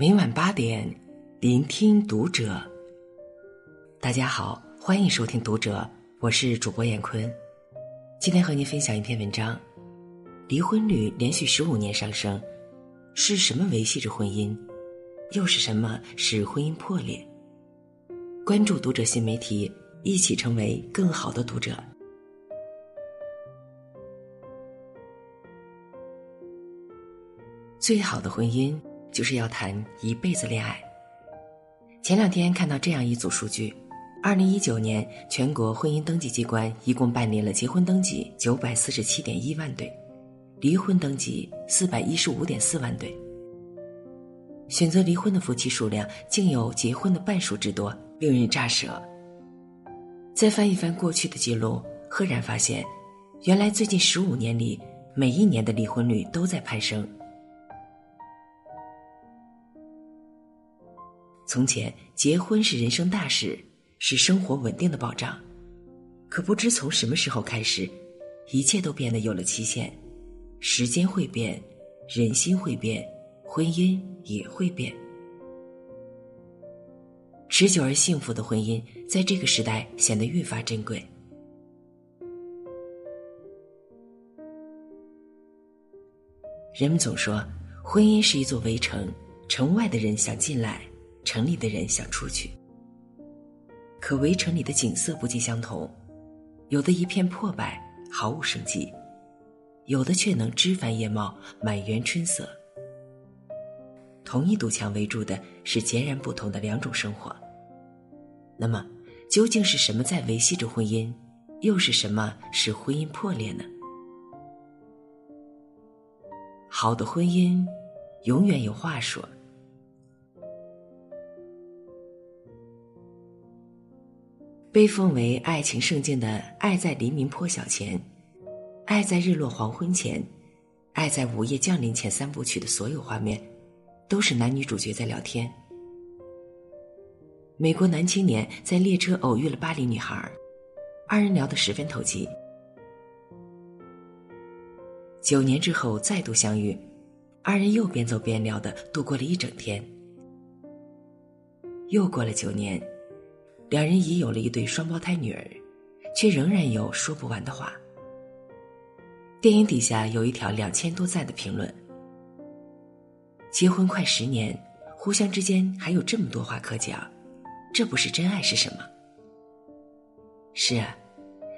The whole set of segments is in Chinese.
每晚八点，聆听读者。大家好，欢迎收听读者，我是主播闫坤。今天和您分享一篇文章：离婚率连续十五年上升，是什么维系着婚姻？又是什么使婚姻破裂？关注读者新媒体，一起成为更好的读者。最好的婚姻就是要谈一辈子恋爱。前两天看到这样一组数据：，二零一九年全国婚姻登记机关一共办理了结婚登记九百四十七点一万对，离婚登记四百一十五点四万对。选择离婚的夫妻数量竟有结婚的半数之多，令人咋舌。再翻一翻过去的记录，赫然发现，原来最近十五年里，每一年的离婚率都在攀升。从前，结婚是人生大事，是生活稳定的保障。可不知从什么时候开始，一切都变得有了期限。时间会变，人心会变，婚姻也会变。持久而幸福的婚姻，在这个时代显得愈发珍贵。人们总说，婚姻是一座围城，城外的人想进来。城里的人想出去，可围城里的景色不尽相同，有的一片破败，毫无生机；有的却能枝繁叶茂，满园春色。同一堵墙围住的是截然不同的两种生活。那么，究竟是什么在维系着婚姻？又是什么使婚姻破裂呢？好的婚姻，永远有话说。被奉为爱情圣境的《爱在黎明破晓前》《爱在日落黄昏前》《爱在午夜降临前》三部曲的所有画面，都是男女主角在聊天。美国男青年在列车偶遇了巴黎女孩，二人聊得十分投机。九年之后再度相遇，二人又边走边聊的度过了一整天。又过了九年。两人已有了一对双胞胎女儿，却仍然有说不完的话。电影底下有一条两千多赞的评论：“结婚快十年，互相之间还有这么多话可讲，这不是真爱是什么？”是啊，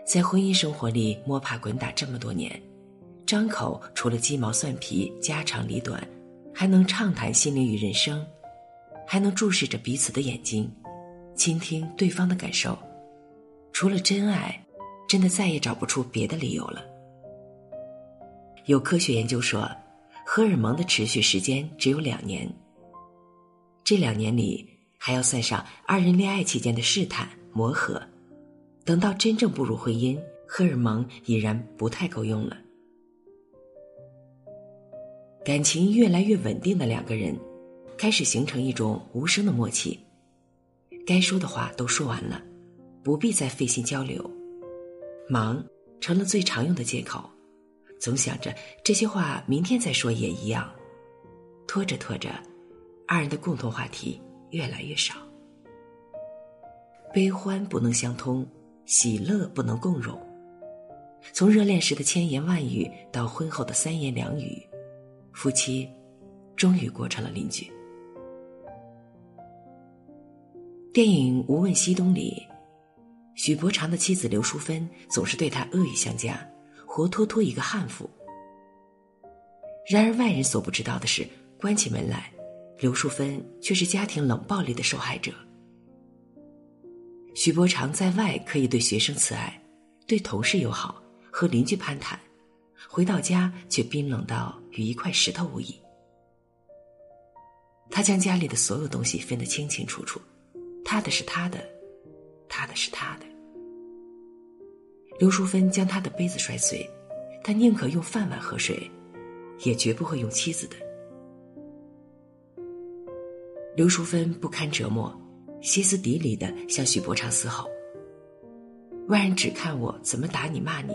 在婚姻生活里摸爬滚打这么多年，张口除了鸡毛蒜皮、家长里短，还能畅谈心灵与人生，还能注视着彼此的眼睛。倾听对方的感受，除了真爱，真的再也找不出别的理由了。有科学研究说，荷尔蒙的持续时间只有两年。这两年里，还要算上二人恋爱期间的试探磨合，等到真正步入婚姻，荷尔蒙已然不太够用了。感情越来越稳定的两个人，开始形成一种无声的默契。该说的话都说完了，不必再费心交流。忙成了最常用的借口，总想着这些话明天再说也一样。拖着拖着，二人的共同话题越来越少。悲欢不能相通，喜乐不能共融。从热恋时的千言万语到婚后的三言两语，夫妻终于过成了邻居。电影《无问西东》里，许伯常的妻子刘淑芬总是对他恶语相加，活脱脱一个悍妇。然而外人所不知道的是，关起门来，刘淑芬却是家庭冷暴力的受害者。许伯常在外可以对学生慈爱，对同事友好，和邻居攀谈，回到家却冰冷到与一块石头无异。他将家里的所有东西分得清清楚楚。他的是他的，他的是他的。刘淑芬将他的杯子摔碎，他宁可用饭碗喝水，也绝不会用妻子的。刘淑芬不堪折磨，歇斯底里的向许伯常嘶吼：“外人只看我怎么打你骂你，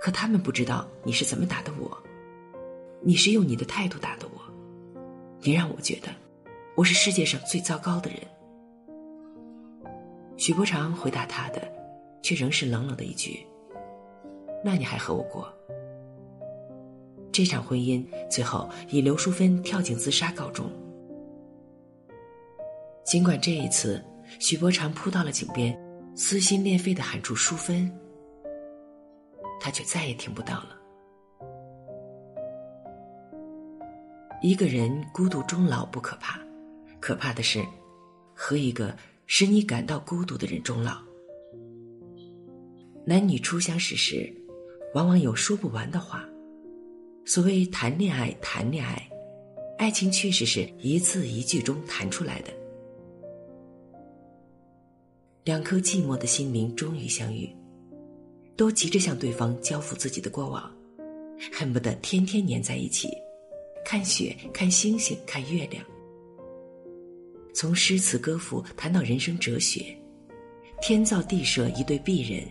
可他们不知道你是怎么打的我。你是用你的态度打的我，你让我觉得我是世界上最糟糕的人。”许伯常回答他的，却仍是冷冷的一句：“那你还和我过？”这场婚姻最后以刘淑芬跳井自杀告终。尽管这一次许伯常扑到了井边，撕心裂肺的喊出“淑芬”，他却再也听不到了。一个人孤独终老不可怕，可怕的是和一个使你感到孤独的人终老。男女初相识时，往往有说不完的话。所谓谈恋爱，谈恋爱，爱情确实是一字一句中谈出来的。两颗寂寞的心灵终于相遇，都急着向对方交付自己的过往，恨不得天天黏在一起，看雪，看星星，看月亮。从诗词歌赋谈到人生哲学，天造地设一对璧人，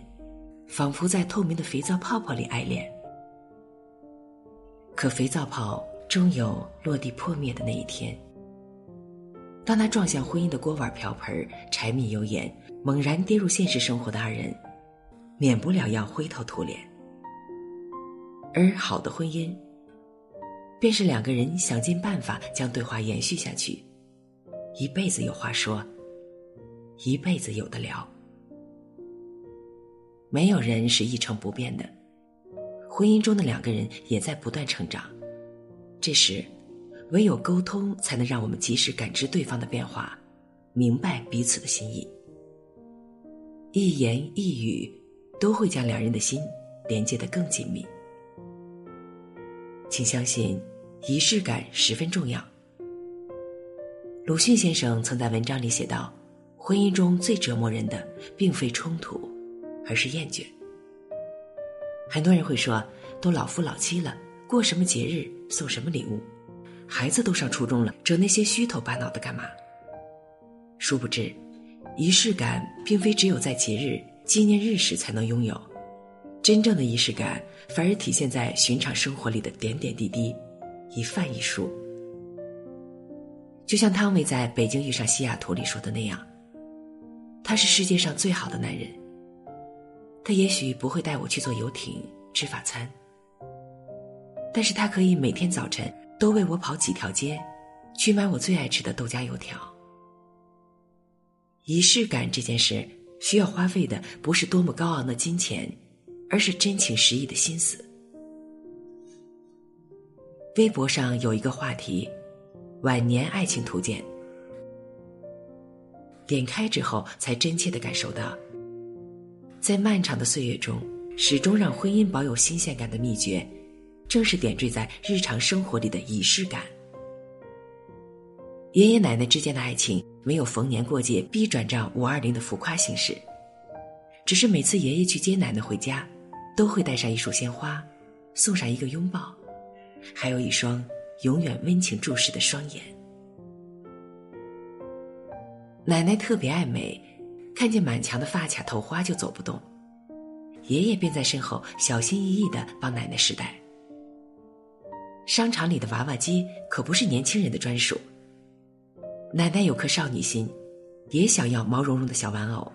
仿佛在透明的肥皂泡泡里爱恋。可肥皂泡终有落地破灭的那一天。当他撞向婚姻的锅碗瓢盆、柴米油盐，猛然跌入现实生活的二人，免不了要灰头土脸。而好的婚姻，便是两个人想尽办法将对话延续下去，一辈子有话说，一辈子有的聊。没有人是一成不变的。婚姻中的两个人也在不断成长，这时，唯有沟通才能让我们及时感知对方的变化，明白彼此的心意。一言一语都会将两人的心连接得更紧密。请相信，仪式感十分重要。鲁迅先生曾在文章里写道：“婚姻中最折磨人的，并非冲突，而是厌倦。”很多人会说，都老夫老妻了，过什么节日送什么礼物，孩子都上初中了，整那些虚头巴脑的干嘛？殊不知，仪式感并非只有在节日、纪念日时才能拥有，真正的仪式感反而体现在寻常生活里的点点滴滴，一饭一书。就像汤唯在北京遇上西雅图里说的那样，他是世界上最好的男人。他也许不会带我去坐游艇吃法餐，但是他可以每天早晨都为我跑几条街，去买我最爱吃的豆浆油条。仪式感这件事需要花费的不是多么高昂的金钱，而是真情实意的心思。微博上有一个话题：晚年爱情图鉴。点开之后，才真切的感受到。在漫长的岁月中，始终让婚姻保有新鲜感的秘诀，正是点缀在日常生活里的仪式感。爷爷奶奶之间的爱情没有逢年过节必转账五二零的浮夸形式，只是每次爷爷去接奶奶回家，都会带上一束鲜花，送上一个拥抱，还有一双永远温情注视的双眼。奶奶特别爱美。看见满墙的发卡头花就走不动，爷爷便在身后小心翼翼的帮奶奶试戴。商场里的娃娃机可不是年轻人的专属。奶奶有颗少女心，也想要毛茸茸的小玩偶。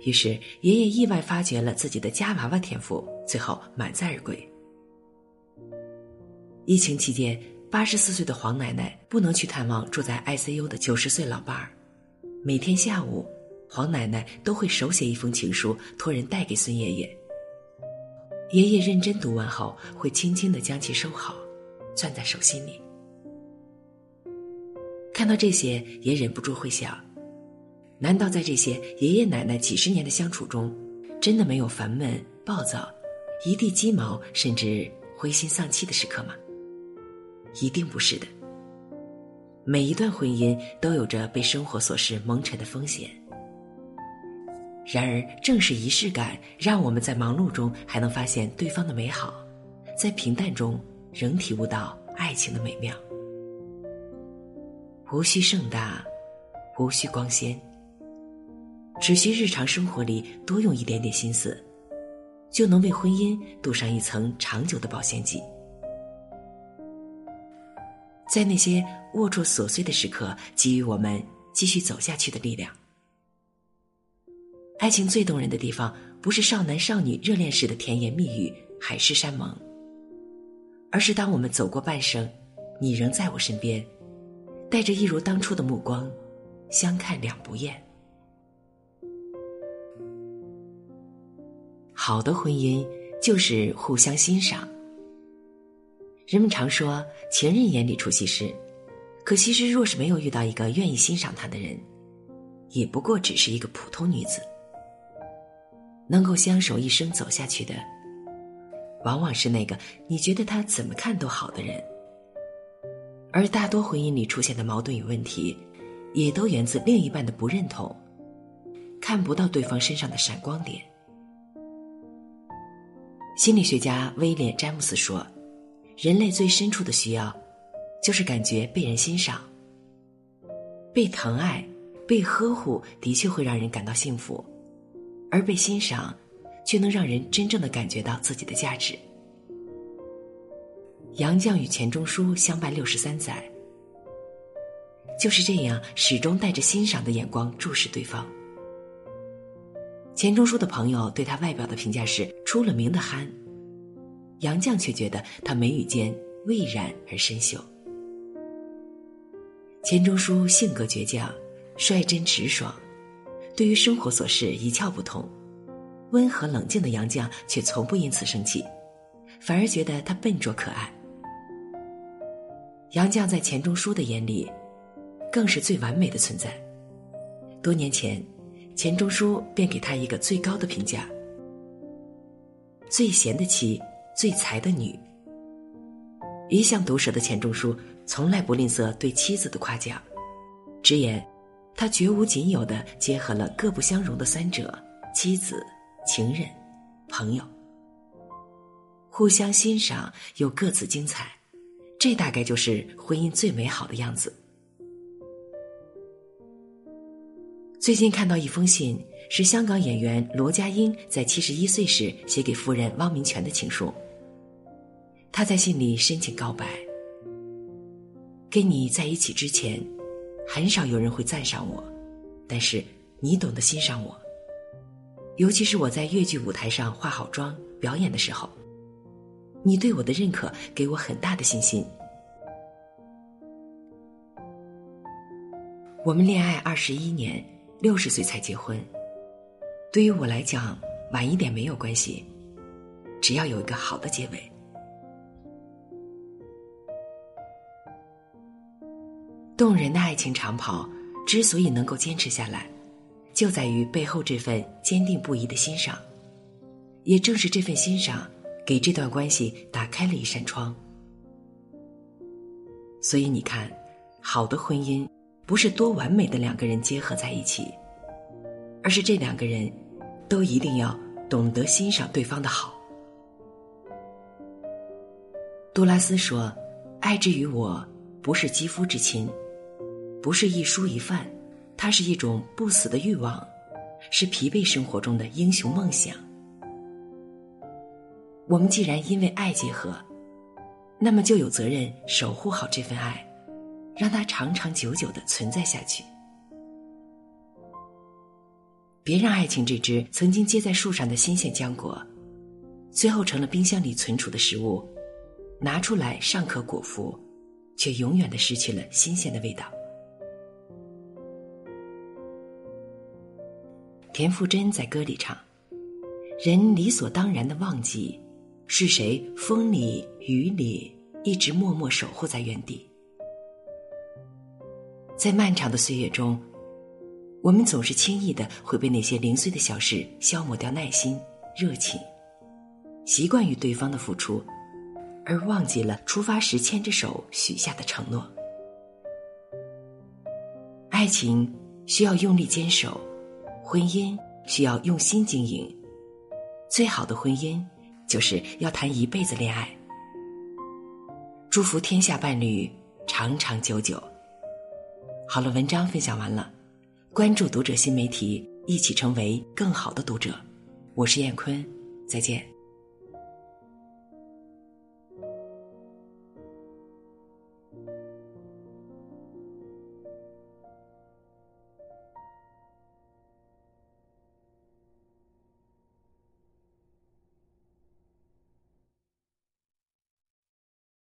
于是爷爷意外发掘了自己的夹娃娃天赋，最后满载而归。疫情期间，八十四岁的黄奶奶不能去探望住在 ICU 的九十岁老伴儿，每天下午。黄奶奶都会手写一封情书，托人带给孙爷爷。爷爷认真读完后，会轻轻的将其收好，攥在手心里。看到这些，也忍不住会想：难道在这些爷爷奶奶几十年的相处中，真的没有烦闷、暴躁、一地鸡毛，甚至灰心丧气的时刻吗？一定不是的。每一段婚姻都有着被生活琐事蒙尘的风险。然而，正是仪式感，让我们在忙碌中还能发现对方的美好，在平淡中仍体悟到爱情的美妙。无需盛大，无需光鲜，只需日常生活里多用一点点心思，就能为婚姻镀上一层长久的保鲜剂。在那些龌龊琐碎的时刻，给予我们继续走下去的力量。爱情最动人的地方，不是少男少女热恋时的甜言蜜语、海誓山盟，而是当我们走过半生，你仍在我身边，带着一如当初的目光，相看两不厌。好的婚姻就是互相欣赏。人们常说情人眼里出西施，可西施若是没有遇到一个愿意欣赏她的人，也不过只是一个普通女子。能够相守一生走下去的，往往是那个你觉得他怎么看都好的人。而大多婚姻里出现的矛盾与问题，也都源自另一半的不认同，看不到对方身上的闪光点。心理学家威廉·詹姆斯说。人类最深处的需要，就是感觉被人欣赏、被疼爱、被呵护，的确会让人感到幸福；而被欣赏，却能让人真正的感觉到自己的价值。杨绛与钱钟书相伴六十三载，就是这样始终带着欣赏的眼光注视对方。钱钟书的朋友对他外表的评价是出了名的憨。杨绛却觉得他眉宇间蔚然而深秀。钱钟书性格倔强，率真直爽，对于生活琐事一窍不通；温和冷静的杨绛却从不因此生气，反而觉得他笨拙可爱。杨绛在钱钟书的眼里，更是最完美的存在。多年前，钱钟书便给他一个最高的评价：最贤的妻。最才的女，一向毒舌的钱钟书从来不吝啬对妻子的夸奖，直言他绝无仅有的结合了各不相容的三者：妻子、情人、朋友，互相欣赏又各自精彩，这大概就是婚姻最美好的样子。最近看到一封信，是香港演员罗家英在七十一岁时写给夫人汪明荃的情书。他在信里深情告白：“跟你在一起之前，很少有人会赞赏我，但是你懂得欣赏我。尤其是我在越剧舞台上化好妆表演的时候，你对我的认可给我很大的信心。我们恋爱二十一年。”六十岁才结婚，对于我来讲，晚一点没有关系，只要有一个好的结尾。动人的爱情长跑之所以能够坚持下来，就在于背后这份坚定不移的欣赏。也正是这份欣赏，给这段关系打开了一扇窗。所以你看，好的婚姻。不是多完美的两个人结合在一起，而是这两个人都一定要懂得欣赏对方的好。杜拉斯说：“爱之于我，不是肌肤之亲，不是一蔬一饭，它是一种不死的欲望，是疲惫生活中的英雄梦想。”我们既然因为爱结合，那么就有责任守护好这份爱。让它长长久久的存在下去。别让爱情这只曾经结在树上的新鲜浆果，最后成了冰箱里存储的食物，拿出来尚可果腹，却永远的失去了新鲜的味道。田馥甄在歌里唱：“人理所当然的忘记，是谁风里雨里一直默默守护在原地。”在漫长的岁月中，我们总是轻易的会被那些零碎的小事消磨掉耐心、热情，习惯于对方的付出，而忘记了出发时牵着手许下的承诺。爱情需要用力坚守，婚姻需要用心经营。最好的婚姻，就是要谈一辈子恋爱。祝福天下伴侣长长久久。好了，文章分享完了，关注读者新媒体，一起成为更好的读者。我是燕坤，再见。